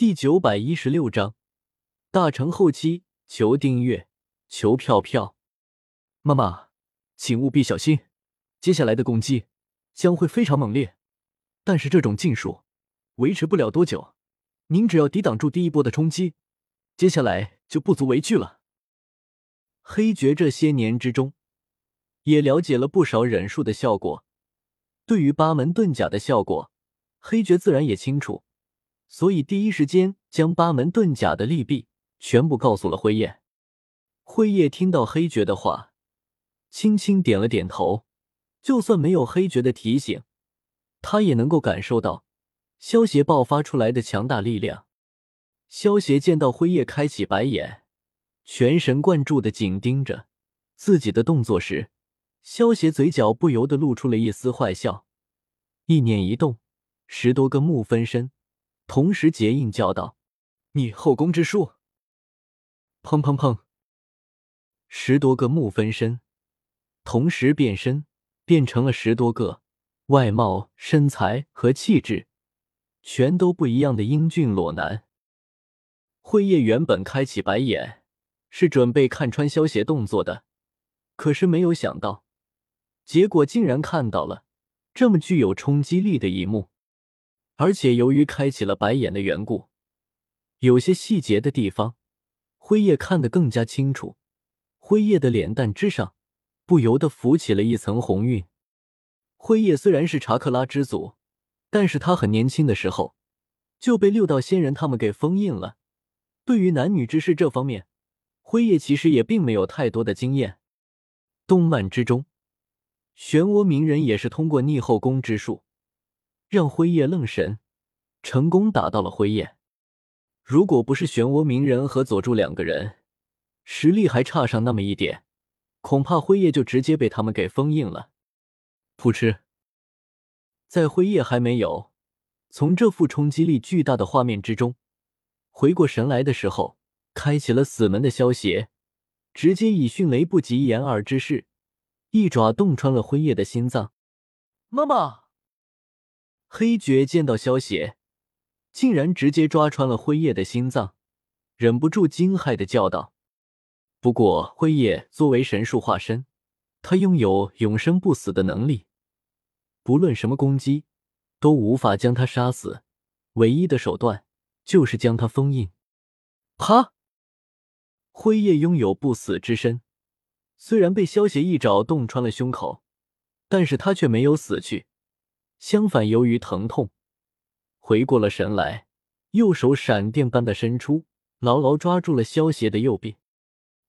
第九百一十六章，大成后期，求订阅，求票票。妈妈，请务必小心，接下来的攻击将会非常猛烈，但是这种禁术维持不了多久。您只要抵挡住第一波的冲击，接下来就不足为惧了。黑爵这些年之中，也了解了不少忍术的效果，对于八门遁甲的效果，黑爵自然也清楚。所以，第一时间将八门遁甲的利弊全部告诉了辉夜。辉夜听到黑爵的话，轻轻点了点头。就算没有黑爵的提醒，他也能够感受到萧邪爆发出来的强大力量。萧邪见到辉夜开启白眼，全神贯注的紧盯着自己的动作时，萧邪嘴角不由得露出了一丝坏笑。意念一动，十多个木分身。同时结印叫道：“你后宫之术！”砰砰砰，十多个木分身同时变身，变成了十多个外貌、身材和气质全都不一样的英俊裸男。辉夜原本开启白眼，是准备看穿萧邪动作的，可是没有想到，结果竟然看到了这么具有冲击力的一幕。而且由于开启了白眼的缘故，有些细节的地方，辉夜看得更加清楚。辉夜的脸蛋之上不由得浮起了一层红晕。辉夜虽然是查克拉之祖，但是他很年轻的时候就被六道仙人他们给封印了。对于男女之事这方面，辉夜其实也并没有太多的经验。动漫之中，漩涡鸣人也是通过逆后宫之术。让辉夜愣神，成功打到了辉夜。如果不是漩涡鸣人和佐助两个人实力还差上那么一点，恐怕辉夜就直接被他们给封印了。噗嗤，在辉夜还没有从这副冲击力巨大的画面之中回过神来的时候，开启了死门的消邪直接以迅雷不及掩耳之势，一爪洞穿了辉夜的心脏。妈妈。黑爵见到萧邪，竟然直接抓穿了辉夜的心脏，忍不住惊骇的叫道：“不过，辉夜作为神术化身，他拥有永生不死的能力，不论什么攻击都无法将他杀死，唯一的手段就是将他封印。”啪！辉夜拥有不死之身，虽然被萧邪一爪洞穿了胸口，但是他却没有死去。相反，由于疼痛，回过了神来，右手闪电般的伸出，牢牢抓住了萧邪的右臂。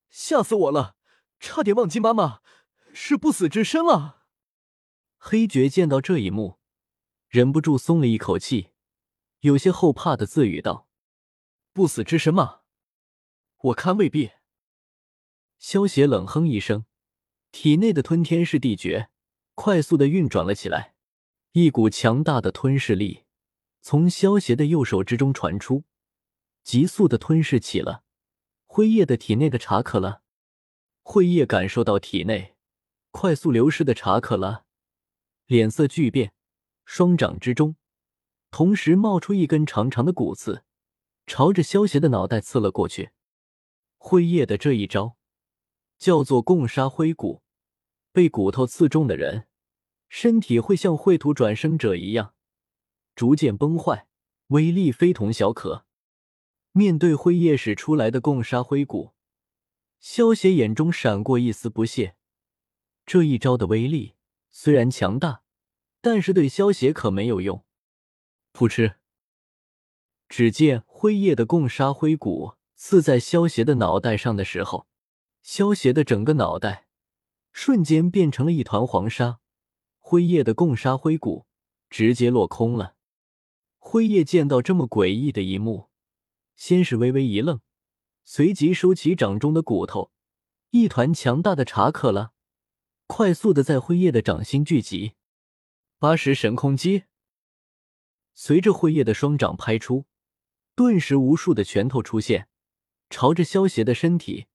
吓死我了，差点忘记妈妈是不死之身了。黑爵见到这一幕，忍不住松了一口气，有些后怕的自语道：“不死之身吗？我看未必。”萧邪冷哼一声，体内的吞天噬地诀快速的运转了起来。一股强大的吞噬力从萧邪的右手之中传出，急速的吞噬起了辉夜的体内的查克拉。辉夜感受到体内快速流失的查克拉，脸色巨变，双掌之中同时冒出一根长长的骨刺，朝着萧邪的脑袋刺了过去。辉夜的这一招叫做“共杀灰骨”，被骨头刺中的人。身体会像秽土转生者一样逐渐崩坏，威力非同小可。面对灰夜使出来的共杀灰骨，萧邪眼中闪过一丝不屑。这一招的威力虽然强大，但是对萧邪可没有用。噗嗤！只见灰夜的共杀灰骨刺在萧邪的脑袋上的时候，萧邪的整个脑袋瞬间变成了一团黄沙。辉夜的共杀灰骨直接落空了。辉夜见到这么诡异的一幕，先是微微一愣，随即收起掌中的骨头，一团强大的查克拉快速的在辉夜的掌心聚集。八十神空击，随着辉夜的双掌拍出，顿时无数的拳头出现，朝着萧邪的身体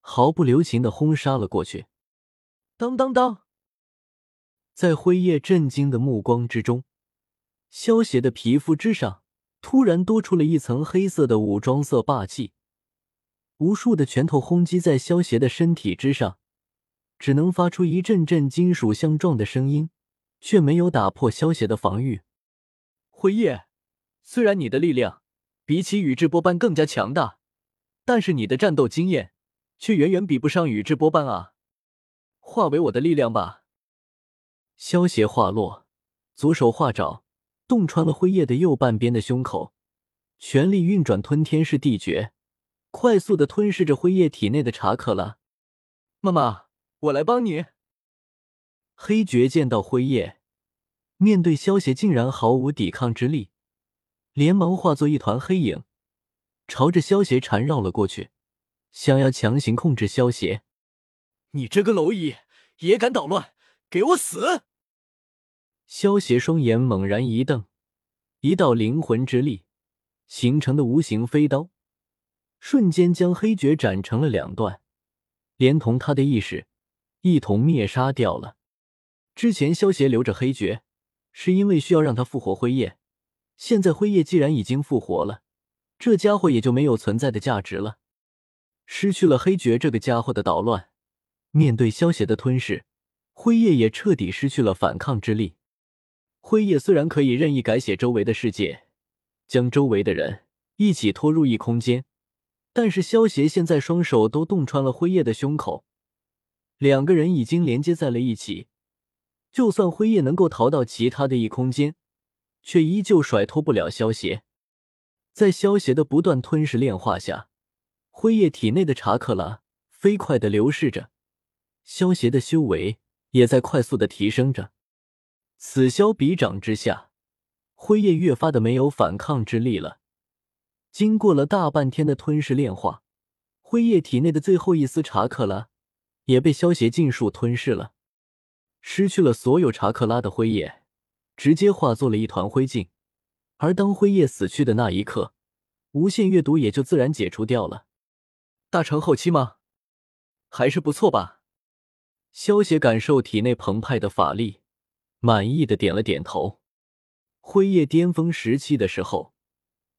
毫不留情的轰杀了过去。当当当！在辉夜震惊的目光之中，萧邪的皮肤之上突然多出了一层黑色的武装色霸气，无数的拳头轰击在萧邪的身体之上，只能发出一阵阵金属相撞的声音，却没有打破萧邪的防御。辉夜，虽然你的力量比起宇智波斑更加强大，但是你的战斗经验却远远比不上宇智波斑啊！化为我的力量吧。萧邪话落，左手化爪，洞穿了辉夜的右半边的胸口，全力运转吞天式地诀，快速的吞噬着辉夜体内的查克拉。妈妈，我来帮你。黑绝见到辉夜，面对萧邪竟然毫无抵抗之力，连忙化作一团黑影，朝着萧邪缠绕了过去，想要强行控制萧邪。你这个蝼蚁，也敢捣乱！给我死！萧邪双眼猛然一瞪，一道灵魂之力形成的无形飞刀，瞬间将黑绝斩成了两段，连同他的意识一同灭杀掉了。之前萧邪留着黑绝，是因为需要让他复活辉夜。现在辉夜既然已经复活了，这家伙也就没有存在的价值了。失去了黑绝这个家伙的捣乱，面对萧邪的吞噬。辉夜也彻底失去了反抗之力。辉夜虽然可以任意改写周围的世界，将周围的人一起拖入异空间，但是萧协现在双手都洞穿了辉夜的胸口，两个人已经连接在了一起。就算辉夜能够逃到其他的异空间，却依旧甩脱不了萧协。在萧协的不断吞噬炼化下，辉夜体内的查克拉飞快的流逝着，萧协的修为。也在快速的提升着，此消彼长之下，辉夜越发的没有反抗之力了。经过了大半天的吞噬炼化，辉夜体内的最后一丝查克拉也被消邪尽数吞噬了。失去了所有查克拉的辉夜，直接化作了一团灰烬。而当辉夜死去的那一刻，无限阅读也就自然解除掉了。大成后期吗？还是不错吧。萧邪感受体内澎湃的法力，满意的点了点头。辉夜巅峰时期的时候，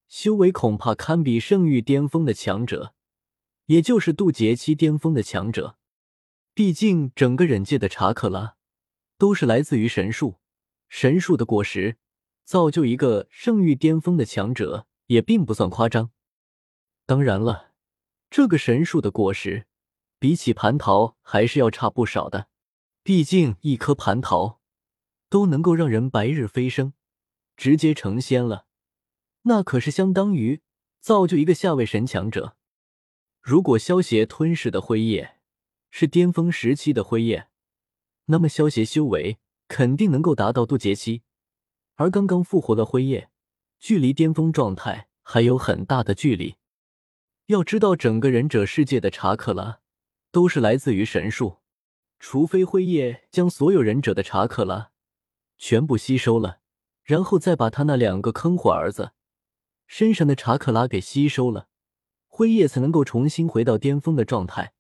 修为恐怕堪比圣域巅峰的强者，也就是渡劫期巅峰的强者。毕竟整个忍界的查克拉都是来自于神树，神树的果实造就一个圣域巅峰的强者，也并不算夸张。当然了，这个神树的果实。比起蟠桃还是要差不少的，毕竟一颗蟠桃都能够让人白日飞升，直接成仙了，那可是相当于造就一个下位神强者。如果萧邪吞噬的辉夜是巅峰时期的辉夜，那么萧邪修为肯定能够达到渡劫期，而刚刚复活的辉夜，距离巅峰状态还有很大的距离。要知道，整个忍者世界的查克拉。都是来自于神树，除非辉夜将所有忍者的查克拉全部吸收了，然后再把他那两个坑货儿子身上的查克拉给吸收了，辉夜才能够重新回到巅峰的状态。